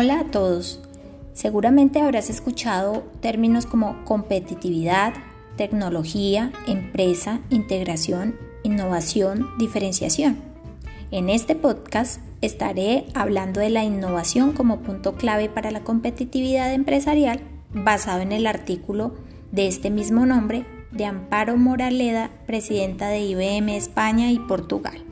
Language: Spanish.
Hola a todos. Seguramente habrás escuchado términos como competitividad, tecnología, empresa, integración, innovación, diferenciación. En este podcast estaré hablando de la innovación como punto clave para la competitividad empresarial basado en el artículo de este mismo nombre de Amparo Moraleda, presidenta de IBM España y Portugal.